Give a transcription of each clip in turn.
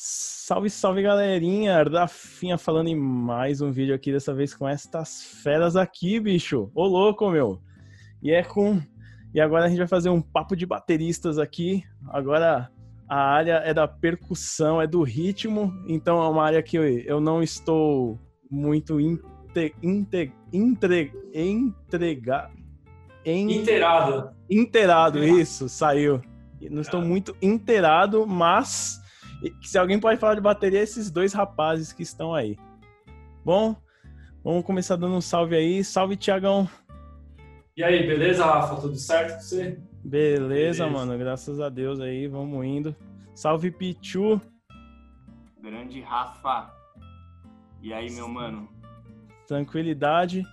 Salve, salve galerinha! Rafinha falando em mais um vídeo aqui, dessa vez com estas feras aqui, bicho! Ô louco, meu! E é com. E agora a gente vai fazer um papo de bateristas aqui. Agora a área é da percussão, é do ritmo, então é uma área que eu, não estou muito inte, inte, entre, entregar. Inteirado. Inteirado, isso, saiu. Não estou muito inteirado, mas se alguém pode falar de bateria, é esses dois rapazes que estão aí. Bom, vamos começar dando um salve aí. Salve, Tiagão. E aí, beleza, Rafa? Tudo certo com você? Beleza, beleza, mano. Graças a Deus aí, vamos indo. Salve, Pichu. Grande Rafa. E aí, meu mano? Tranquilidade.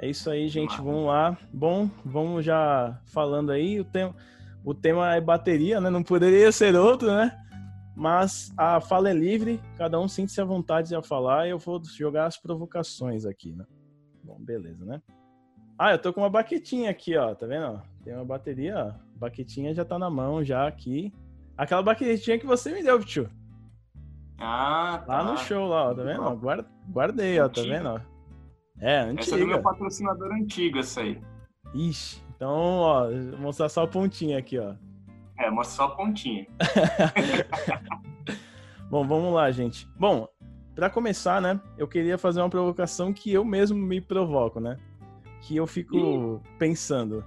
É isso aí, gente. Vamos lá. Bom, vamos já falando aí. O tema, o tema é bateria, né? Não poderia ser outro, né? Mas a fala é livre, cada um sente-se à vontade de falar e eu vou jogar as provocações aqui, né? Bom, beleza, né? Ah, eu tô com uma baquetinha aqui, ó, tá vendo? Tem uma bateria, ó. Baquetinha já tá na mão, já aqui. Aquela baquetinha que você me deu, tio. Ah, tá. Lá no show, lá, ó, tá vendo? Guardei, ó, tá vendo? Ó. É, antiga. Essa é do meu patrocinador antigo, essa aí. Ixi, então, ó, vou mostrar só a pontinha aqui, ó. É, mostra só a pontinha. Bom, vamos lá, gente. Bom, para começar, né, eu queria fazer uma provocação que eu mesmo me provoco, né? Que eu fico pensando.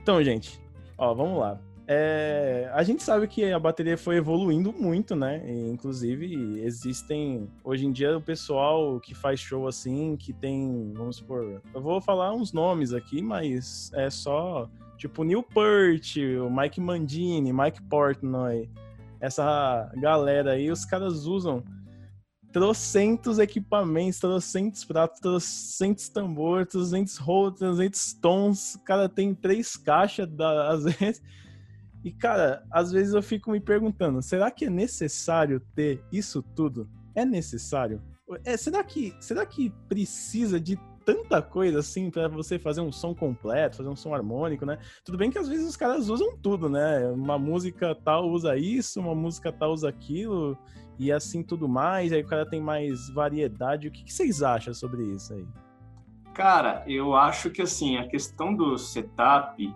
Então, gente, ó, vamos lá. É, a gente sabe que a bateria foi evoluindo muito, né? E, inclusive, existem. Hoje em dia, o pessoal que faz show assim, que tem. Vamos supor. Eu vou falar uns nomes aqui, mas é só Tipo Neil Peart, o Mike Mandini, Mike Portnoy. Essa galera aí, os caras usam trocentos equipamentos, trocentos pratos, trocentos tambores, trocentos rolos, trocentos tons. O cara tem três caixas, às vezes. E, cara, às vezes eu fico me perguntando, será que é necessário ter isso tudo? É necessário? É, será, que, será que precisa de tanta coisa assim para você fazer um som completo, fazer um som harmônico, né? Tudo bem que às vezes os caras usam tudo, né? Uma música tal usa isso, uma música tal usa aquilo e assim tudo mais. Aí o cara tem mais variedade. O que, que vocês acham sobre isso aí? Cara, eu acho que assim, a questão do setup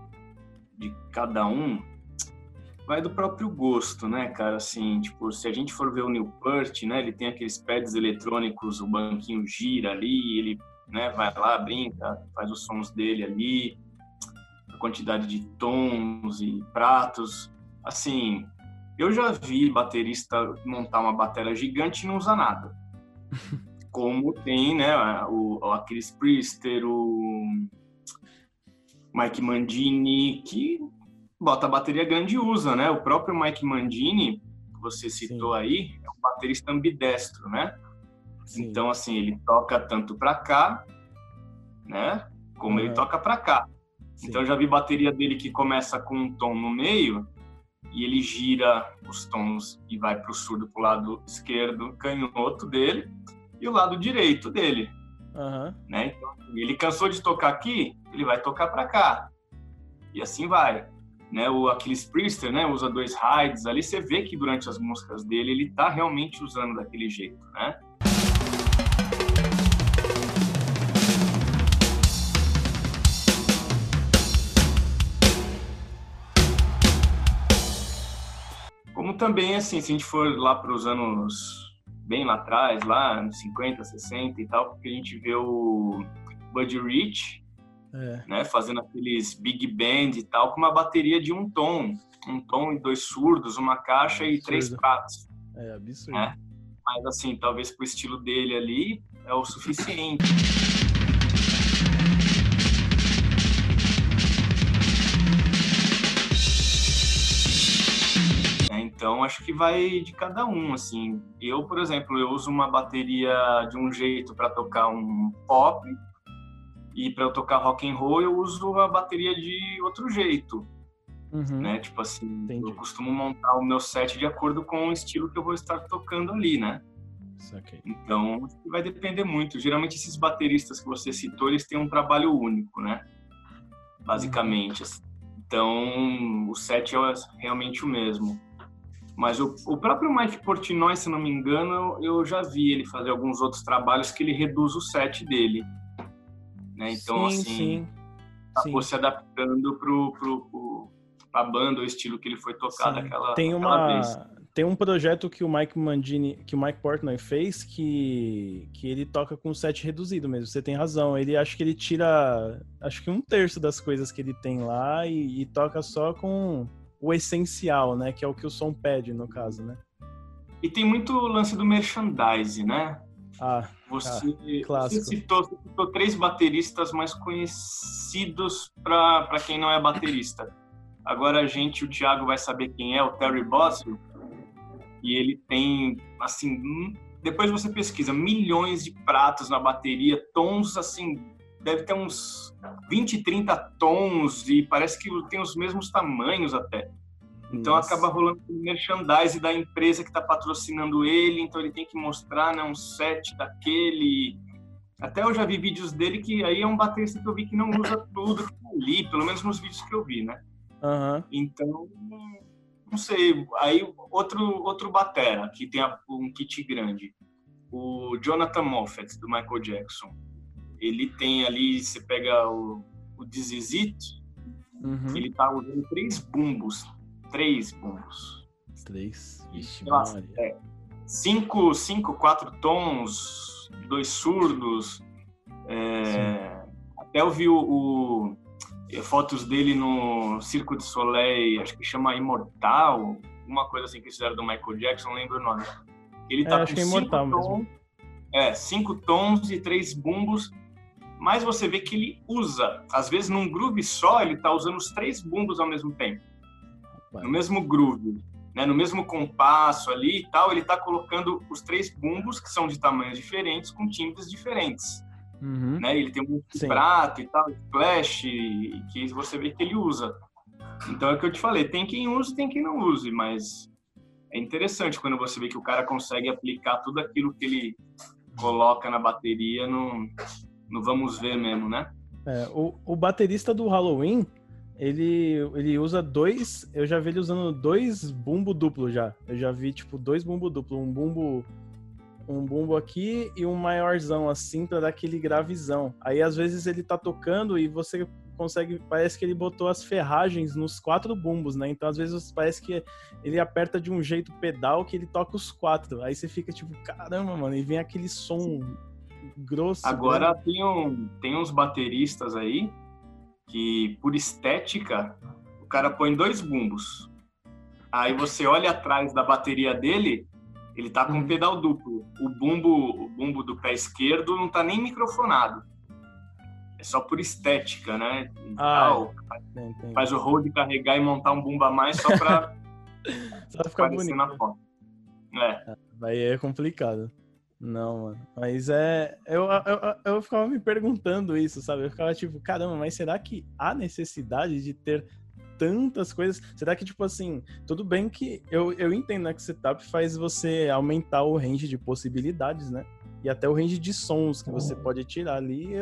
de cada um vai do próprio gosto, né, cara? Assim, tipo, se a gente for ver o Newport, né, ele tem aqueles pads eletrônicos, o banquinho gira ali, ele né? Vai lá, brinca, faz os sons dele ali, a quantidade de tons e pratos. Assim, eu já vi baterista montar uma bateria gigante e não usar nada. Como tem, né, o, o Aquiles Priester, o Mike Mandini, que bota a bateria grande e usa, né? O próprio Mike Mandini, que você citou Sim. aí, é um baterista ambidestro, né? Sim. Então, assim, ele toca tanto para cá, né? Como uhum. ele toca para cá. Sim. Então, eu já vi bateria dele que começa com um tom no meio e ele gira os tons e vai para o surdo, para o lado esquerdo, canhoto dele, e o lado direito dele. Uhum. Né? Então, ele cansou de tocar aqui, ele vai tocar para cá. E assim vai. Né, o Aquiles Priester né, usa dois hides ali, você vê que durante as músicas dele ele está realmente usando daquele jeito, né? também, assim, se a gente for lá para os anos bem lá atrás, lá nos 50, 60 e tal, porque a gente vê o Buddy Rich, é. né, fazendo aqueles big band e tal, com uma bateria de um tom, um tom e dois surdos, uma caixa é e três pratos. É absurdo. Né? Mas assim, talvez pro estilo dele ali é o suficiente. Então, acho que vai de cada um, assim. Eu, por exemplo, eu uso uma bateria de um jeito para tocar um pop e para eu tocar rock and roll eu uso a bateria de outro jeito. Uhum. Né? Tipo assim, Entendi. eu costumo montar o meu set de acordo com o estilo que eu vou estar tocando ali, né? Okay. Então, vai depender muito. Geralmente, esses bateristas que você citou, eles têm um trabalho único, né? Basicamente. Uhum. Então, o set é realmente o mesmo. Mas o, o próprio Mike Portnoy, se não me engano, eu já vi ele fazer alguns outros trabalhos que ele reduz o set dele. Né? Então, sim, assim, sim. acabou sim. se adaptando pro, pro, pro, pra banda, o estilo que ele foi tocar Sim. daquela, tem uma vez. tem um projeto que o Mike Mangini, que o Mike Portnoy fez que que ele toca com set reduzido mesmo. Você tem razão. Ele acho que ele tira acho que um terço das coisas que ele tem lá e, e toca só com o essencial, né, que é o que o som pede no caso, né? E tem muito lance do merchandise, né? Ah, Você, clássico. você citou, você citou três bateristas mais conhecidos para quem não é baterista. Agora a gente, o Thiago vai saber quem é, o Terry Bossio. E ele tem, assim, hum, depois você pesquisa, milhões de pratos na bateria, tons, assim, deve ter uns 20, 30 tons e parece que tem os mesmos tamanhos até. Então nossa. acaba rolando merchandise da empresa que está patrocinando ele, então ele tem que mostrar né, um set daquele. Até eu já vi vídeos dele que aí é um baterista que eu vi que não usa tudo que eu li, pelo menos nos vídeos que eu vi, né? Aham. Então, não sei. Aí outro outro batera que tem um kit grande, o Jonathan Moffat do Michael Jackson. Ele tem ali, você pega o, o This Is It, Uhum. ele tá usando três bumbos, três bumbos. Três. Vixe, Nossa, Maria. é. cinco, cinco, quatro tons, dois surdos. é, até eu vi o, o- eh, fotos dele no Circo de Soleil, acho que chama Imortal, uma coisa assim que eles fizeram do Michael Jackson, não lembro o nome. Ele É, tá acho com é cinco tons, é, cinco tons e três bumbos, mas você vê que ele usa, às vezes num groove só, ele tá usando os três bumbos ao mesmo tempo no mesmo groove, né, no mesmo compasso ali e tal, ele está colocando os três bumbos, que são de tamanhos diferentes, com timbres diferentes. Uhum. Né? Ele tem um prato e tal, flash, que você vê que ele usa. Então é o que eu te falei, tem quem use tem quem não use, mas é interessante quando você vê que o cara consegue aplicar tudo aquilo que ele coloca na bateria no, no vamos ver mesmo, né? É, o, o baterista do Halloween, ele, ele usa dois. Eu já vi ele usando dois bumbo duplo já. Eu já vi, tipo, dois bumbo duplo. Um bumbo. Um bumbo aqui e um maiorzão, assim, pra dar aquele gravizão. Aí às vezes ele tá tocando e você consegue. Parece que ele botou as ferragens nos quatro bumbos, né? Então às vezes parece que ele aperta de um jeito pedal que ele toca os quatro. Aí você fica tipo, caramba, mano, e vem aquele som grosso. Agora tem, um, tem uns bateristas aí que, por estética, o cara põe dois bumbos. Aí você olha atrás da bateria dele, ele tá com um Uhum. pedal duplo. O bumbo, o bumbo do pé esquerdo não tá nem microfonado. É só por estética, né? E Ah, tal. Tem- tem- Faz o carregar e montar um bumbo a mais só pra Só pra ficar bonito. na foto. É. Aí é complicado. Não, mano. Mas é. Eu, eu, eu ficava me perguntando isso, sabe? Eu ficava tipo, caramba, mas será que há necessidade de ter tantas coisas? Será que, tipo assim, tudo bem que eu, eu entendo né, que setup faz você aumentar o range de possibilidades, né? E até o range de sons que você pode tirar ali e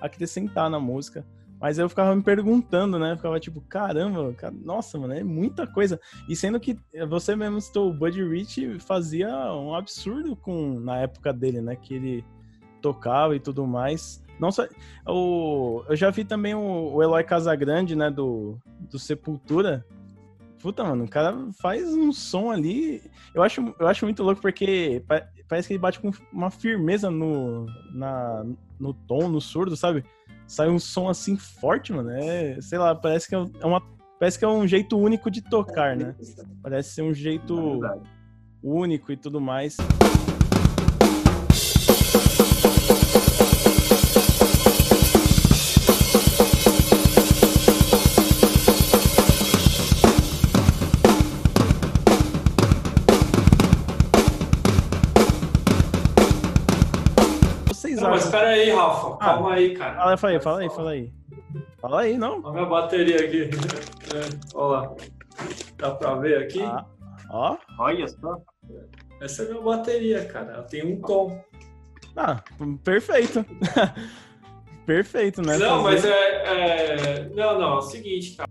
acrescentar na música. Mas eu ficava me perguntando, né? Ficava tipo, caramba, cara, nossa, mano, é muita coisa. E sendo que você mesmo citou, o Buddy Rich fazia um absurdo com na época dele, né? Que ele tocava e tudo mais. Não só, o, eu já vi também o, o Eloy Casagrande, né? Do, do Sepultura. Puta, mano, o cara faz um som ali. Eu acho, eu acho muito louco porque parece que ele bate com uma firmeza no, na, no tom, no surdo, sabe? Sai um som assim forte, mano. É, sei lá, parece que é uma Parece que é um jeito único de tocar, né? Parece ser um É jeito único e tudo mais. Rafa. Calma aí, cara. Fala, fala aí, fala aí, fala aí. Fala aí, não? Olha a minha bateria aqui. É, olha lá. Dá pra ver aqui? Ah, ó. Olha só. Essa é a minha bateria, cara. Ela tem um tom. Ah, perfeito. perfeito, né? Não, mas é, é- Não, não. É o seguinte, cara.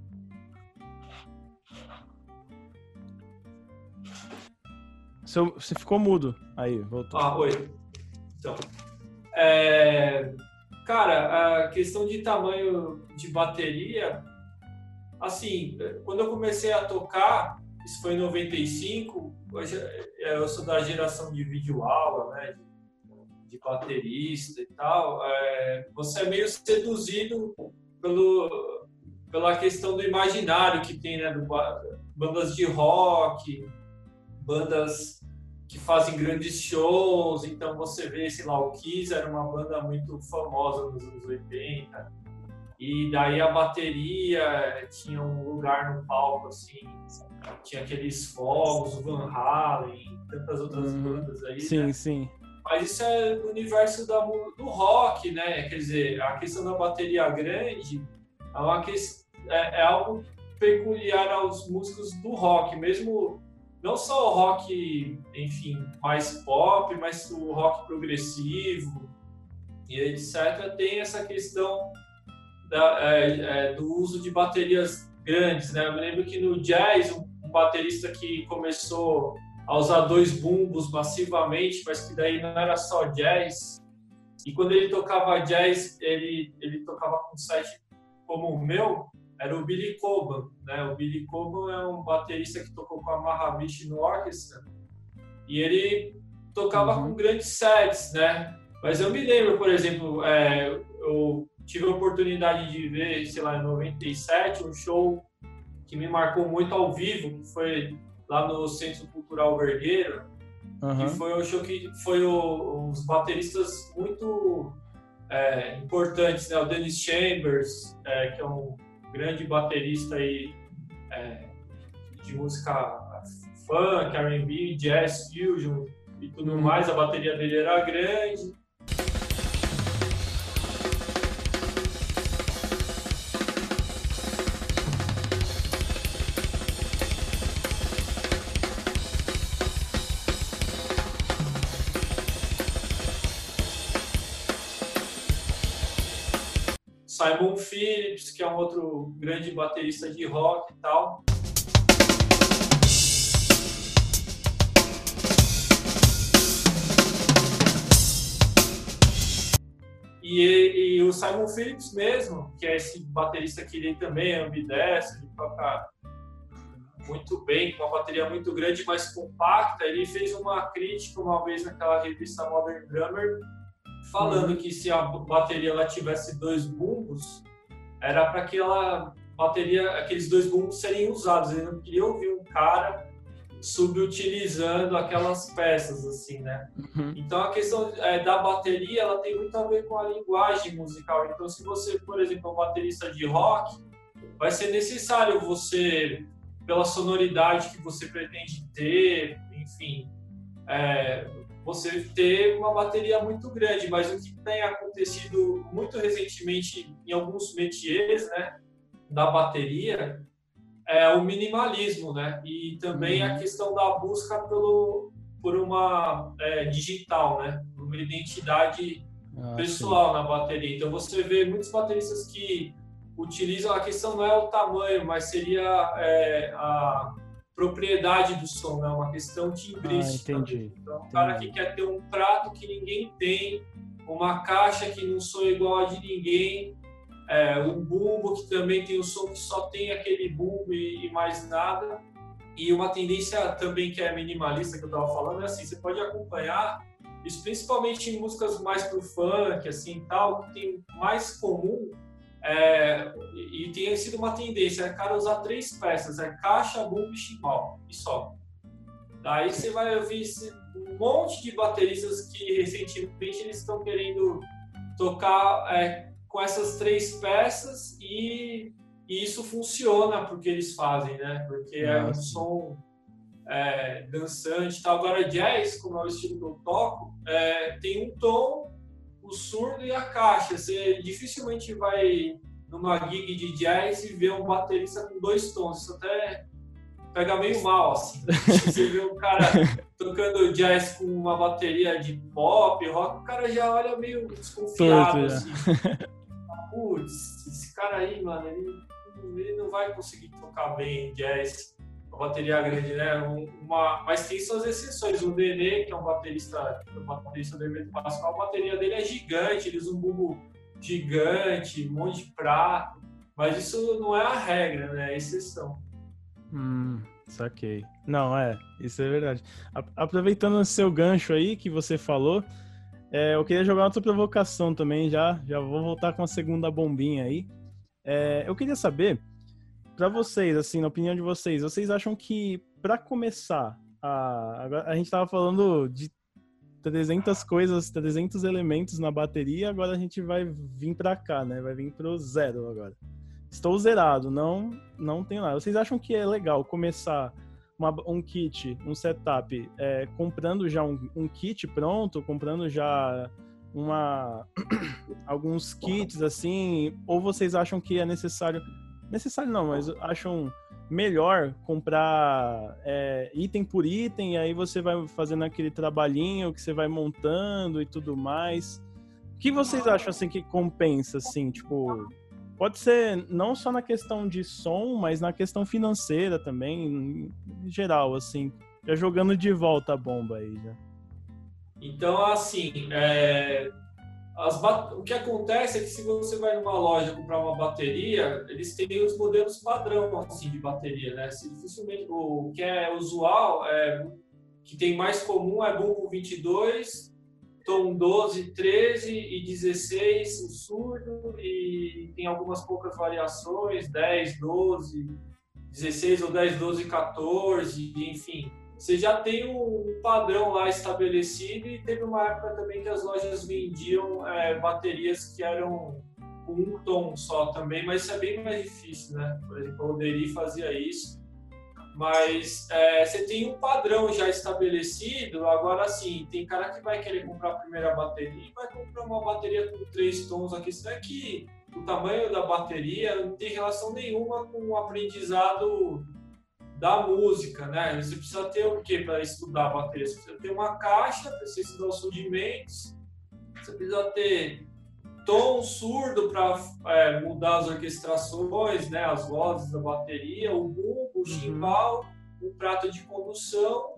Seu, você ficou mudo. Aí, voltou. Ah, oi. Então, é, cara, a questão de tamanho de bateria, assim, quando eu comecei a tocar, isso foi em 95, hoje é, eu sou da geração de videoaula, né, de, de baterista e tal, é, você é meio seduzido pelo, pela questão do imaginário que tem, né, do, bandas de rock, bandas que fazem grandes shows, então você vê, sei lá, o Kiss era uma banda muito famosa nos anos 80, e daí a bateria tinha um lugar no palco, assim, tinha aqueles fogos, o Van Halen, tantas outras uhum. bandas aí, Sim, né? sim. Mas isso é do universo da, do rock, né? Quer dizer, a questão da bateria grande é, uma que, é, é algo peculiar aos músicos do rock, mesmo não só o rock, enfim, mais pop, mas o rock progressivo e etc. Tem essa questão da, é, é, do uso de baterias grandes, né? Eu me lembro que no jazz, um, um baterista que começou a usar dois bumbos massivamente, mas que daí não era só jazz. E quando ele tocava jazz, ele, ele tocava com set como o meu, era o Billy Coban, né? O Billy Coban é um baterista que tocou com a Mahamishi no orquestra e ele tocava uhum. com grandes sets, né? Mas eu me lembro, por exemplo, é, eu tive a oportunidade de ver, sei lá, em 97, um show que me marcou muito ao vivo, que foi lá no Centro Cultural Vergueiro, uhum. que foi um show que foi o, os bateristas muito é, importantes, né? O Dennis Chambers, é, que é um grande baterista aí, é, de música funk, R&B, jazz, fusion e tudo mais. A bateria dele era grande. Simon Phillips, que é um outro grande baterista de rock e tal. E, e, o Simon Phillips mesmo, que é esse baterista que ele também é ambidestro, ele toca muito bem, com uma bateria muito grande, mais compacta, ele fez uma crítica uma vez naquela revista Modern Drummer, falando uhum. que se a bateria ela tivesse dois bumbos, era para que ela bateria, aqueles dois bumbos serem usados. Ele não queria ouvir um cara subutilizando aquelas peças assim, né? Uhum. Então a questão é, da bateria ela tem muito a ver com a linguagem musical. Então se você, por exemplo, é um baterista de rock, vai ser necessário você pela sonoridade que você pretende ter, enfim, é, você ter uma bateria muito grande, mas o que tem acontecido muito recentemente em alguns métiers, né, da bateria, é o minimalismo, né, e também uhum. a questão da busca pelo por uma é, digital, né, uma identidade ah, pessoal sim. na bateria. Então você vê muitos bateristas que utilizam a questão não é o tamanho, mas seria é, a propriedade do som, é uma questão timbrística. Ah, entendi. Então, um cara que quer ter um prato que ninguém tem, uma caixa que não soa igual a de ninguém, é, um bumbo que também tem o um som que só tem aquele bumbo e, e, mais nada. E uma tendência também que é minimalista que eu estava falando é assim, você pode acompanhar isso principalmente em músicas mais pro funk, assim, tal, que tem mais comum é, e tem sido uma tendência, é cara usar três peças, é caixa, bumbo e chimbal, e só. Daí você vai ouvir um monte de bateristas que recentemente eles estão querendo tocar é, com essas três peças e, e, isso funciona porque eles fazem, né? Porque Nossa. é um som é, dançante tal. Agora jazz, como é o estilo que eu toco, é, tem um tom o surdo e a caixa. Você dificilmente vai numa gig de jazz e ver um baterista com dois tons. Isso até pega meio mal, assim. Você vê um cara tocando jazz com uma bateria de pop, rock, o cara já olha meio desconfiado, assim. Putz, esse cara aí, mano, ele, ele não vai conseguir tocar bem jazz. Bateria grande, né? Uma, mas tem suas exceções. O Nenê, que é um baterista, um baterista do evento Pascoal, a bateria dele é gigante, ele usa um bumbo gigante, um monte de prato. Mas isso não é a regra, né? É exceção. Hum, saquei. Não, é, isso é verdade. Aproveitando o seu gancho aí que você falou, é, eu queria jogar outra provocação também, já, já vou voltar com a segunda bombinha aí. É, eu queria saber, para vocês, assim, na opinião de vocês, vocês acham que para começar, a, a gente tava falando de 300 coisas, 300 elementos na bateria, agora a gente vai vir para cá, né? Vai vir pro zero agora. Estou zerado, não, não tenho nada. Vocês acham que é legal começar uma, um kit, um setup, é, comprando já um, um, kit pronto, comprando já uma alguns kits assim, ou vocês acham que é necessário necessário não, mas acham melhor comprar é, item por item, e aí você vai fazendo aquele trabalhinho que você vai montando e tudo mais. O que vocês acham assim que compensa, assim, tipo, Pode ser não só na questão de som, mas na questão financeira também, em geral, assim. Já jogando de volta a bomba aí já. Então, assim, é, bat... o que acontece é que se você vai numa loja comprar uma bateria, eles têm os modelos padrão assim, de bateria, né? Se dificilmente o que é usual, é, que tem mais comum é bumbo 22, tom 12, 13 e 16 o surdo e tem algumas poucas variações, 10, 12, 16 ou 10, 12, 14, enfim. Você já tem um padrão lá estabelecido e teve uma época também que as lojas vendiam é, baterias que eram com um tom só também, mas isso é bem mais difícil, né? Por exemplo, o Deri fazia isso mas é, você tem um padrão já estabelecido. Agora, sim, tem cara que vai querer comprar a primeira bateria e vai comprar uma bateria com três tons. A questão é que o tamanho da bateria não tem relação nenhuma com o aprendizado da música, né? Você precisa ter o que para estudar a bateria? Você precisa ter uma caixa para você estudar os rudimentos. Você precisa ter tom surdo para é, mudar as orquestrações, né, as vozes da bateria, o bumbo, o chimbal, uhum. um prato de condução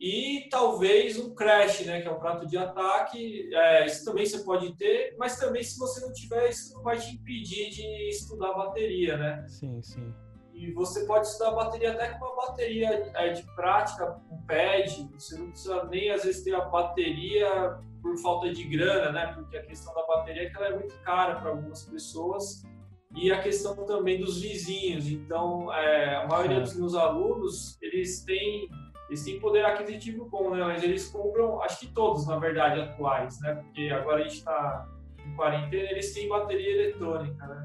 e talvez um crash, né, que é o um prato de ataque. É, isso também você pode ter, mas também se você não tiver, isso não vai te impedir de estudar bateria, né? Sim, sim. E você pode estudar bateria até com uma bateria é, de prática, um pad. Você não precisa nem às vezes ter a bateria por falta de grana, né? Porque a questão da bateria é que ela é muito cara para algumas pessoas e a questão também dos vizinhos. Então, é, a maioria dos meus alunos eles têm eles têm poder aquisitivo bom, né? Mas eles compram, acho que todos, na verdade, atuais, né? Porque agora a gente está em quarentena, eles têm bateria eletrônica, né?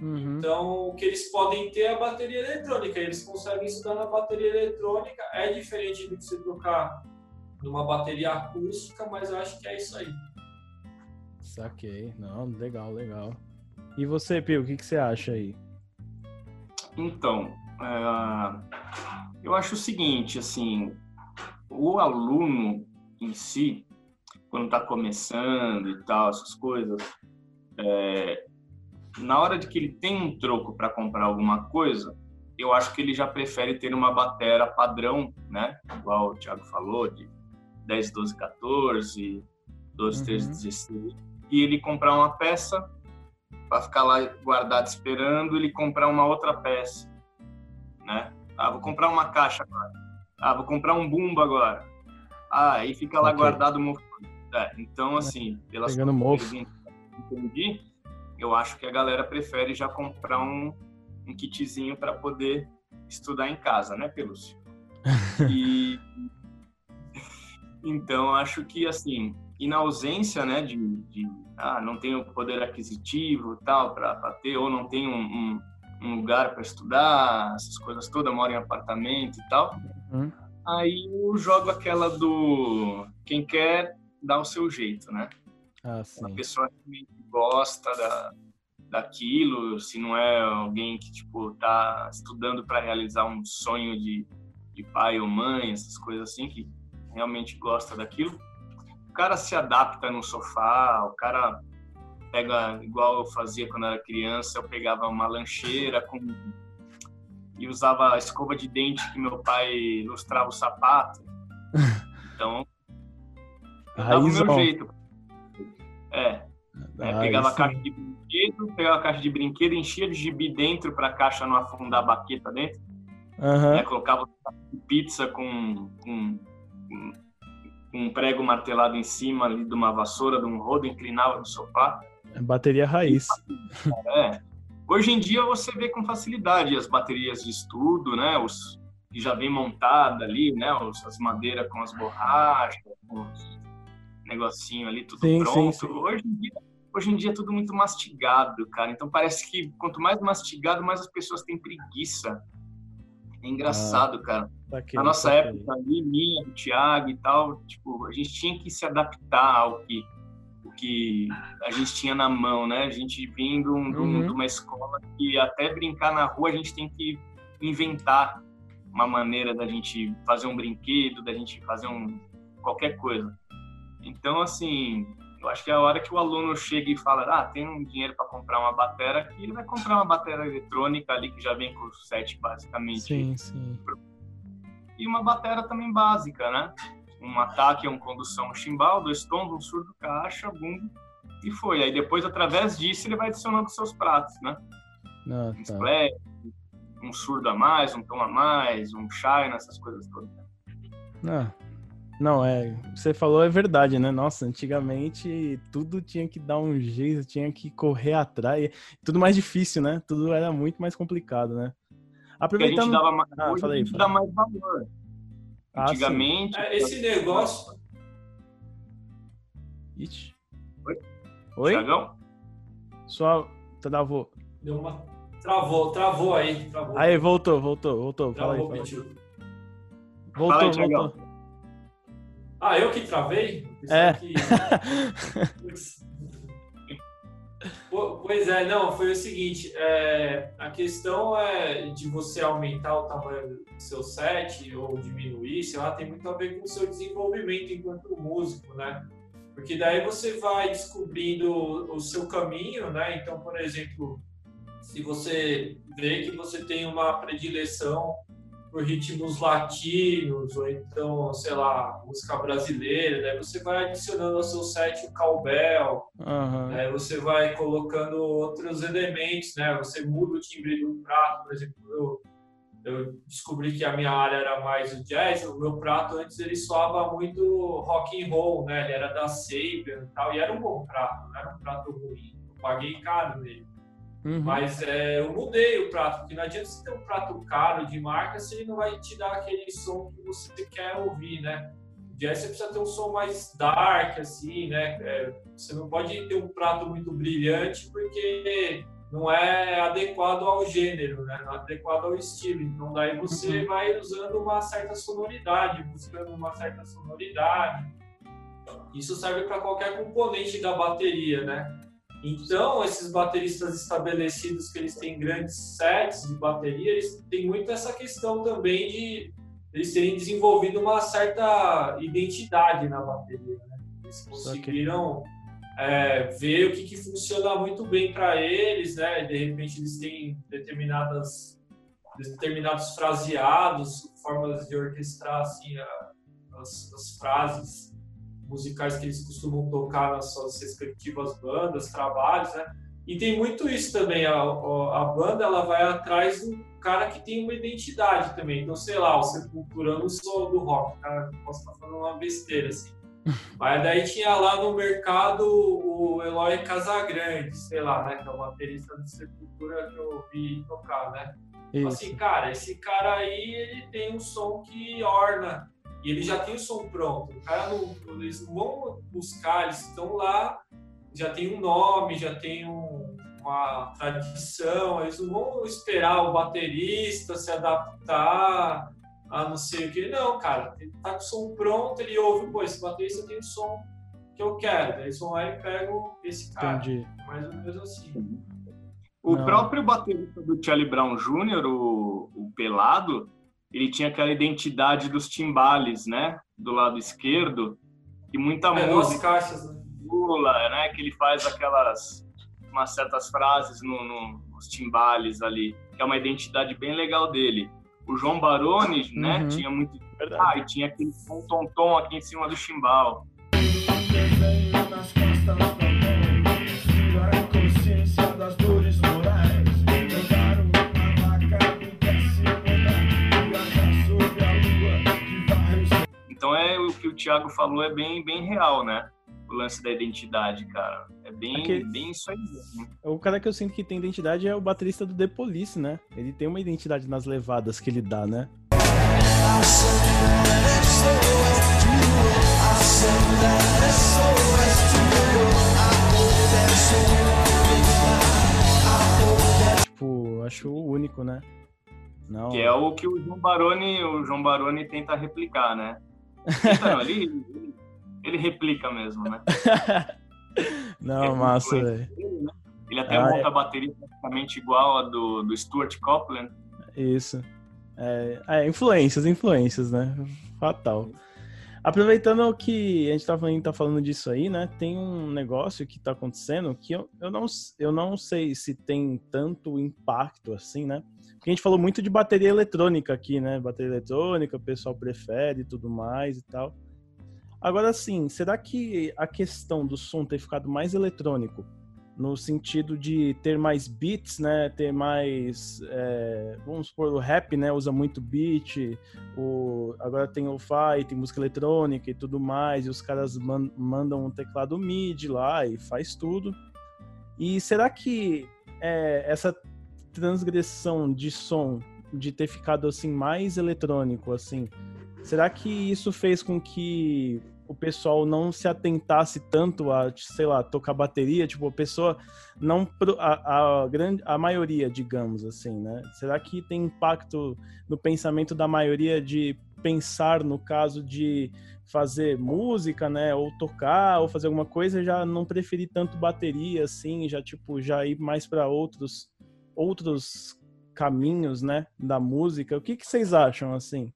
Uhum. Então, o que eles podem ter é a bateria eletrônica. Eles conseguem estudar na bateria eletrônica. É diferente do que você trocar numa bateria acústica, mas eu acho que é isso aí. Saquei. Não, legal, legal. E você, Pio, o que, que você acha aí? Então, é, eu acho o seguinte, assim, o aluno em si, quando está começando e tal, essas coisas, é, na hora de que ele tem um troco para comprar alguma coisa, eu acho que ele já prefere ter uma batera padrão, né? Igual o Thiago falou, de 10, 12, 14, 12, uhum. 13, 16, e ele comprar uma peça para ficar lá guardado esperando, ele comprar uma outra peça, né? Ah, vou comprar uma caixa agora. Ah, vou comprar um bumbo agora. Ah, aí fica lá okay. guardado o É, então, assim, pelas Pegando mofo. entendi, eu acho que a galera prefere já comprar um, um kitzinho para poder estudar em casa, né, Pelúcio? E então, acho que, assim, e na ausência, né, de, de ah, não tenho poder aquisitivo tal para ter, ou não tenho um, um, um lugar para estudar, essas coisas todas, moro em apartamento e tal, uhum. aí eu jogo aquela do quem quer dá o seu jeito, né? Ah, sim. A pessoa que gosta da, daquilo, se não é alguém que, tipo, tá estudando para realizar um sonho de, de pai ou mãe, essas coisas assim, que realmente gosta daquilo, o cara se adapta no sofá, o cara pega, igual eu fazia quando era criança, eu pegava uma lancheira com e usava a escova de dente que meu pai ilustrava o sapato. Então, dava o meu jeito. É. é pegava a caixa de brinquedo, pegava a caixa de brinquedo, enchia de gibi dentro para a caixa não afundar a baqueta dentro. Uhum. Né, colocava pizza com, com, com, um prego martelado em cima ali de uma vassoura, de um rodo, inclinava no sofá. É bateria raiz. É. Hoje em dia você vê com facilidade as baterias de estudo, né? Os que já vem montada ali, né? as madeiras com as borrachas, os negocinho ali tudo sim, pronto. Sim, sim. Hoje em dia hoje em dia é tudo muito mastigado, cara. Então parece que quanto mais mastigado, mais as pessoas têm preguiça. É engraçado, ah, cara. Tá aqui, Na nossa tá época ali, minha, do Thiago e tal, tipo, a gente tinha que se adaptar ao que o que a gente tinha na mão, né? A gente vindo uhum. de uma escola que até brincar na rua a gente tem que inventar uma maneira da gente fazer um brinquedo, da gente fazer um qualquer coisa. Então, assim, eu acho que é a hora que o aluno chega e fala, ah, tem um dinheiro para comprar uma bateria aqui, ele vai comprar uma bateria eletrônica ali que já vem com o set basicamente. Sim, sim. E uma bateria também básica, né? Um ataque, uma condução, um chimbal, dois tons, um surdo, caixa, bumbo e foi. Aí depois, através disso, ele vai adicionando seus pratos, né? Ah, tá. Um splash, um surdo a mais, um tom a mais, um shy, nessas coisas todas. Ah, não, é. Você falou é verdade, né? Nossa, antigamente tudo tinha que dar um jeito, tinha que correr atrás. Tudo mais difícil, né? Tudo era muito mais complicado, né? Aproveitando. A gente dava mais, ah, falei, a gente dá mais valor. Ah, antigamente. É, esse negócio. Ixi. Oi? Oi? Tiagão? Só travou. Deu uma. Travou, travou aí. Travou. Aí, voltou, voltou, voltou. Travou, fala aí, fala aí. Voltou, fala aí, voltou. Ah, eu que travei? É. Que... pois é, não, foi o seguinte, é, a questão é de você aumentar o tamanho do seu set ou diminuir, sei lá, tem muito a ver com o seu desenvolvimento enquanto músico, né? Porque daí você vai descobrindo o seu caminho, né? Então, por exemplo, se você vê que você tem uma predileção por ritmos latinos, ou então, sei lá, música brasileira, daí você vai adicionando ao seu set o cowbell, uhum. você vai colocando outros elementos, né? Você muda o timbre do prato, por exemplo, eu, eu descobri que a minha área era mais o jazz, o meu prato antes ele soava muito rock and roll, né? Ele era da Sabian e tal, e era um bom prato, não era um prato ruim. Eu paguei caro nele. Uhum. Mas é, eu mudei o prato, porque não adianta você ter um prato caro de marca se ele não vai te dar aquele som que você quer ouvir, né? Jazz você precisa ter um som mais dark, assim, né? É, você não pode ter um prato muito brilhante porque não é adequado ao gênero, né? Não é adequado ao estilo. Então daí você uhum. vai usando uma certa sonoridade, buscando uma certa sonoridade. Isso serve para qualquer componente da bateria, né? Então, esses bateristas estabelecidos que eles têm grandes sets de bateria, eles têm muito essa questão também de eles terem desenvolvido uma certa identidade na bateria. Né? Eles conseguiram é, ver o que, que funciona muito bem para eles, né? De repente eles têm determinadas determinados fraseados, formas de orquestrar assim, as, as frases musicais que eles costumam tocar nas suas respectivas bandas, trabalhos, né? E tem muito isso também, a, a banda ela vai atrás do cara que tem uma identidade também. Então, sei lá, o Sepultura não sou do rock, cara, posso estar falando uma besteira assim. Mas daí tinha lá no mercado o Eloy Casagrande, sei lá, né, que é o baterista do Sepultura que eu vi tocar, né? Isso. Assim, cara, esse cara aí, ele tem um som que orna e ele já tem o som pronto. O cara não, eles não vão buscar, eles estão lá, já tem um nome, já tem um, uma tradição, eles não vão esperar o baterista se adaptar a não sei o que. Não, cara, ele tá com o som pronto, ele ouve, pô, esse baterista tem o som que eu quero. Daí eles vão lá e pegam esse cara. Entendi. Mais ou menos assim. O não. próprio baterista do Charlie Brown Jr., o, o Pelado, ele tinha aquela identidade dos timbales, né? Do lado esquerdo. E muita é, música. caixas, né? Lula, né? Que ele faz aquelas umas certas frases no, no, nos timbales ali. que é uma identidade bem legal dele. O João Baroni, né, Uhum. tinha muito. Verdade. Ah, e tinha aquele tom tom tom aqui em cima do chimbal. Que o Thiago falou é bem bem real, né? O lance da identidade, cara. É bem, Aquele- bem isso aí mesmo. O cara que eu sinto que tem identidade é o baterista do The Police, né? Ele tem uma identidade nas levadas que ele dá, né? Tipo, acho único, né? Não. Que é o que o João Baroni, o João Baroni tenta replicar, né? Tenta não, ele, ele, replica mesmo, né? Não, massa, velho. né? Ele até Ah, monta é. a bateria praticamente igual a do, do Stuart Copeland. Isso. É, é, influências, influências, né? Fatal. Aproveitando que a gente tá falando, tá falando disso aí, né? Tem um negócio que tá acontecendo que eu, eu, não, eu não sei se tem tanto impacto assim, né? Porque a gente falou muito de bateria eletrônica aqui, né? Bateria eletrônica, o pessoal prefere e tudo mais e tal. Agora sim, será que a questão do som ter ficado mais eletrônico, no sentido de ter mais beats, né? Ter mais, é, vamos supor, o rap, né? Usa muito beat. O, agora tem o fi, tem música eletrônica e tudo mais. E os caras man- mandam um teclado MIDI lá e faz tudo. E será que é, essa transgressão de som, de ter ficado assim mais eletrônico, assim, será que isso fez com que o pessoal não se atentasse tanto a, sei lá, tocar bateria, tipo, a pessoa não a, a grande a maioria, digamos assim, né? Será que tem impacto no pensamento da maioria de pensar no caso de fazer música, né, ou tocar, ou fazer alguma coisa, já não preferir tanto bateria assim, já tipo, já ir mais para outros outros caminhos, né, da música. O que que vocês acham assim?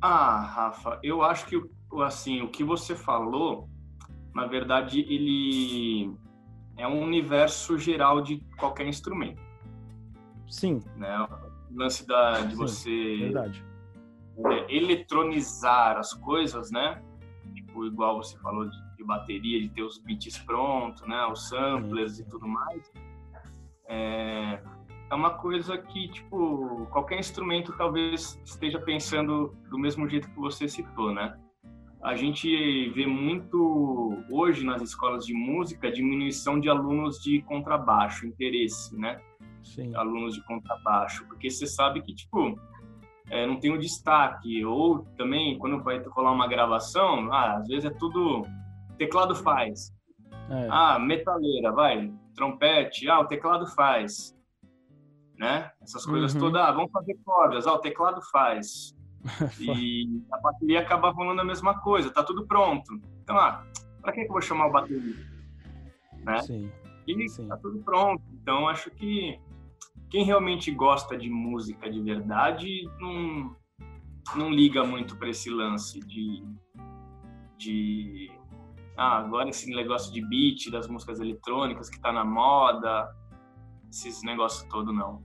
Ah, Rafa, eu acho que o- assim, o que você falou, na verdade, ele é um universo geral de qualquer instrumento, Sim, né? O lance da, de Sim, você verdade. é, eletronizar as coisas, né? Tipo, igual você falou de, de bateria, de ter os beats prontos, né? Os samplers e tudo mais. É, é uma coisa que, tipo, qualquer instrumento talvez esteja pensando do mesmo jeito que você citou, né? A gente vê muito hoje nas escolas de música diminuição de alunos de contrabaixo, interesse, né? Sim. alunos de contrabaixo, porque você sabe que, tipo, é, não tem o destaque, ou também, quando vai rolar uma gravação, ah, às vezes é tudo, teclado faz, É, ah, metaleira, vai, trompete, ah, o teclado faz, né? Essas coisas Uhum. todas, ah, vamos fazer cordas, ah, o teclado faz. E a bateria acaba rolando a mesma coisa, tá tudo pronto. Então, ah, pra que que eu vou chamar o bateria? Né? Sim. E Sim. tá tudo pronto. Então, acho que quem realmente gosta de música de verdade não, não liga muito para esse lance de, de. Ah, agora esse negócio de beat das músicas eletrônicas que tá na moda, esses negócios todo não.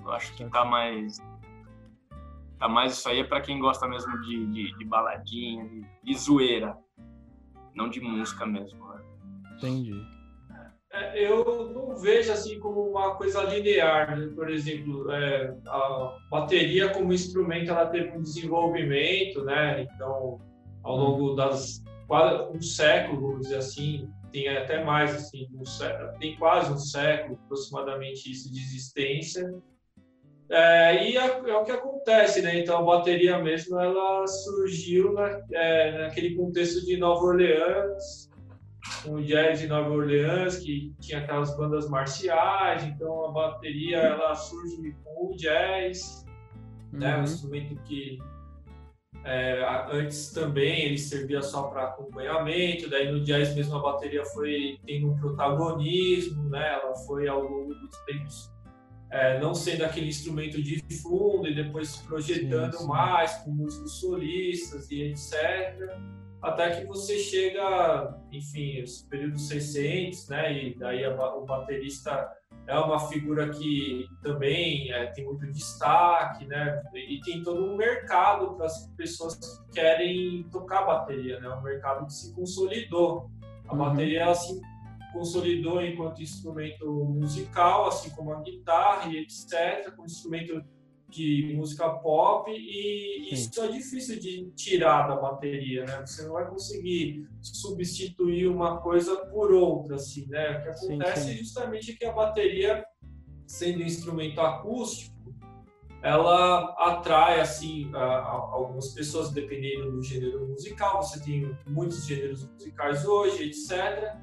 Eu acho que tá mais. Tá mais isso aí é para quem gosta mesmo de, de, de baladinha, de, de zoeira, não de música mesmo. Né? Entendi. É, eu não vejo assim como uma coisa linear, né? por exemplo, é, a bateria como instrumento ela teve um desenvolvimento, né? Então, ao longo das quase um século, vamos dizer assim, tem até mais assim, um tem quase um século aproximadamente isso de existência. É, e é, é o que acontece, né? Então a bateria mesmo ela surgiu na, é, naquele contexto de Nova Orleans, com o jazz de Nova Orleans, que tinha aquelas bandas marciais, então a bateria ela surge com o jazz, né? Um Uhum. instrumento que é, antes também ele servia só para acompanhamento, daí no jazz mesmo a bateria foi tendo um protagonismo, né? Ela foi ao longo dos tempos é, não sendo aquele instrumento de fundo e depois se projetando Sim, sim. mais com músicos solistas e etc até que você chega, enfim, os períodos recentes, né? E daí a, o baterista é uma figura que também é, tem muito destaque, né? E tem todo um mercado para as pessoas que querem tocar bateria, né? Um mercado que se consolidou. A uhum. bateria ela se consolidou enquanto instrumento musical, assim como a guitarra e etc, como instrumento de música pop e Sim. isso é difícil de tirar da bateria, né? Você não vai conseguir substituir uma coisa por outra, assim, né? O que acontece sim, é justamente que a bateria, sendo um instrumento acústico, ela atrai, assim, algumas pessoas, dependendo do gênero musical. Você tem muitos gêneros musicais hoje, etc.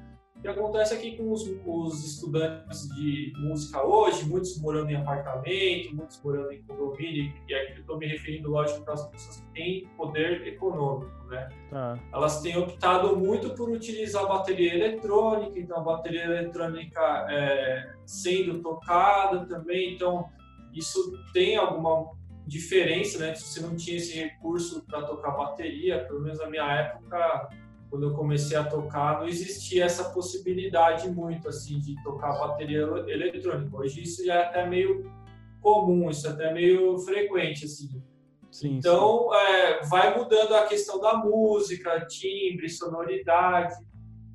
O que acontece aqui com os, os, estudantes de música hoje, muitos morando em apartamento, muitos morando em condomínio, e aqui eu estou me referindo, lógico, para as pessoas que têm poder econômico, né? Tá. Elas têm optado muito por utilizar bateria eletrônica, então a bateria eletrônica é, sendo tocada também, então isso tem alguma diferença, né? Se você não tinha esse recurso para tocar bateria, pelo menos na minha época, quando eu comecei a tocar, não existia essa possibilidade muito assim de tocar bateria eletrônica. Hoje isso já é até meio comum, isso é até meio frequente assim. Sim, então sim. É, vai mudando a questão da música, timbre, sonoridade.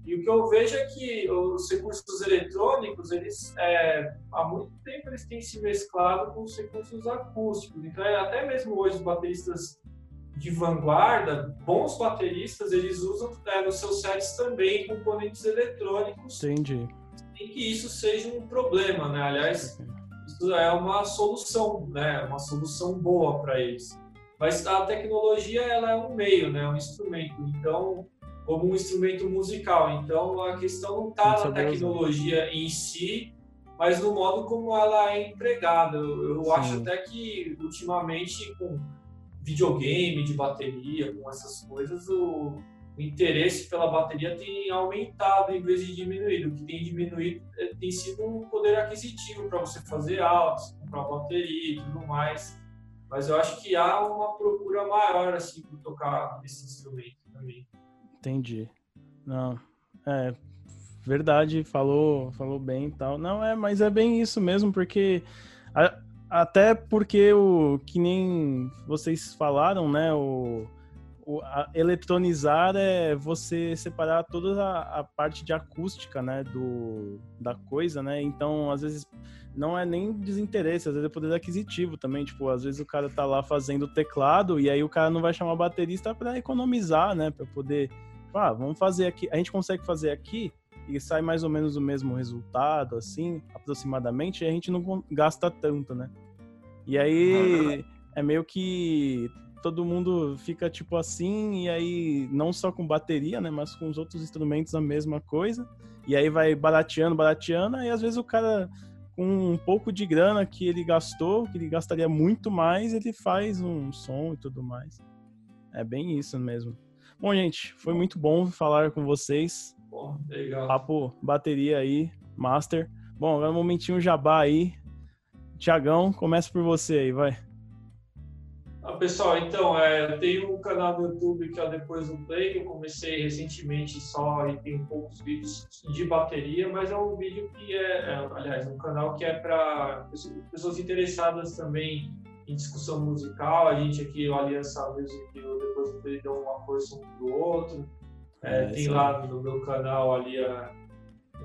E o que eu vejo é que os recursos eletrônicos, eles é, há muito tempo eles têm se mesclado com os recursos acústicos. Então, é, até mesmo hoje os bateristas de vanguarda, bons bateristas, eles usam é, nos seus sets também componentes eletrônicos. Entendi. Sem que isso seja um problema, né? Aliás, isso é uma solução, né? Uma solução boa para eles. Mas a tecnologia, ela é um meio, né? Um instrumento. Então, como um instrumento musical. Então, a questão não está na tecnologia em si, mas no modo como ela é empregada. Eu, eu acho até que, ultimamente, com videogame de bateria, com essas coisas, o, o, interesse pela bateria tem aumentado em vez de diminuído. O que tem diminuído é, tem sido um poder aquisitivo para você fazer aulas, comprar bateria e tudo mais. Mas eu acho que há uma procura maior assim por tocar esse instrumento também. Entendi. Não, é verdade, falou, falou bem e tal. Não é, mas é bem isso mesmo, porque até porque o que nem vocês falaram, né? O, o eletronizar é você separar toda a, a, parte de acústica, né? Do, da coisa, né? Então, às vezes, não é nem desinteresse, às vezes é poder aquisitivo também. Tipo, às vezes o cara tá lá fazendo teclado e aí o cara não vai chamar baterista para economizar, né? Para poder. Ah, vamos fazer aqui. A gente consegue fazer aqui e sai mais ou menos o mesmo resultado, assim, aproximadamente, e a gente não gasta tanto, né? E aí é meio que todo mundo fica tipo assim, e aí não só com bateria, né, mas com os outros instrumentos a mesma coisa. E aí vai barateando, barateando, e às vezes o cara com um pouco de grana que ele gastou, que ele gastaria muito mais, ele faz um som e tudo mais. É bem isso mesmo. Bom, gente, foi muito bom falar com vocês. Bom, legal. Papo bateria aí, master. Bom, agora um momentinho jabá aí. Tiagão, começa por você aí, vai. Ah, pessoal, então, é, eu tenho um canal no YouTube que é Depois do Play, que eu comecei recentemente só e tem poucos vídeos de bateria, mas é um vídeo que é, é aliás, um canal que é para pessoas interessadas também em discussão musical. A gente aqui, o Aliança Music e o Depois do Play dão uma força um pro outro. É, é, tem lá no meu canal ali a,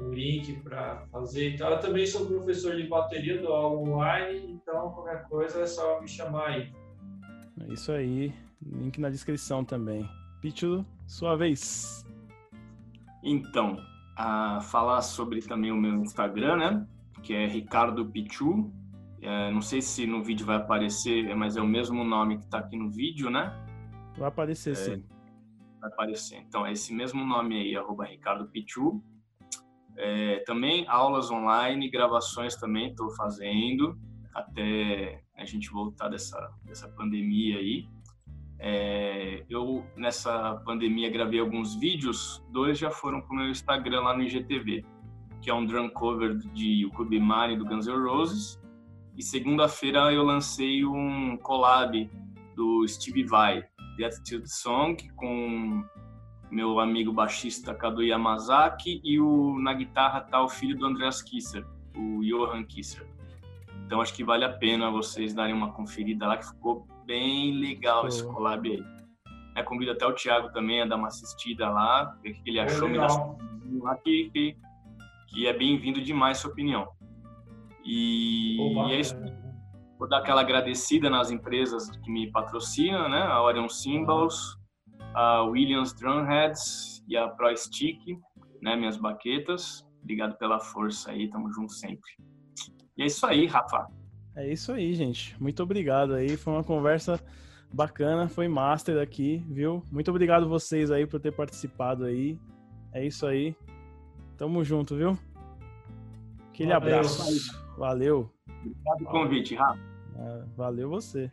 um link para fazer. Então, eu também sou professor de bateria do aula online, então qualquer coisa é só me chamar aí. É isso aí, link na descrição também. Pichu, sua vez. Então, a falar sobre também o meu Instagram, né? Que é Ricardo Pichu. É, não sei se no vídeo vai aparecer, mas é o mesmo nome que está aqui no vídeo, né? Vai aparecer é, sim. Vai aparecer. Então, é esse mesmo nome aí, arroba Ricardo Pichu. É, também aulas online, gravações também estou fazendo até a gente voltar dessa, dessa pandemia aí. É, eu, nessa pandemia, gravei alguns vídeos, dois já foram para o meu Instagram lá no IGTV, que é um drum cover de Yukubi Mari do Guns N' Roses. E segunda-feira eu lancei um collab do Steve Vai, The Attitude Song, com meu amigo baixista Kadu Yamazaki, e o, na guitarra tá o filho do Andreas Kisser, o Johan Kisser. Então acho que vale a pena vocês darem uma conferida lá, que ficou bem legal esse collab aí. É, convido até o Thiago também a dar uma assistida lá, ver o que ele achou, me lá, que, que, que é bem-vindo demais sua opinião. E, e é isso. Vou dar aquela agradecida nas empresas que me patrocinam, né? A Orion Cymbals, a Williams Drumheads e a Pro Stick, né? Minhas baquetas. Obrigado pela força aí, tamo junto sempre. E é isso aí, Rafa. É isso aí, gente. Muito obrigado aí. Foi uma conversa bacana, foi master aqui, viu? Muito obrigado vocês aí por ter participado aí. É isso aí. Tamo junto, viu? Aquele Valeu. abraço. Valeu. Obrigado pelo convite, Rafa. É, valeu você.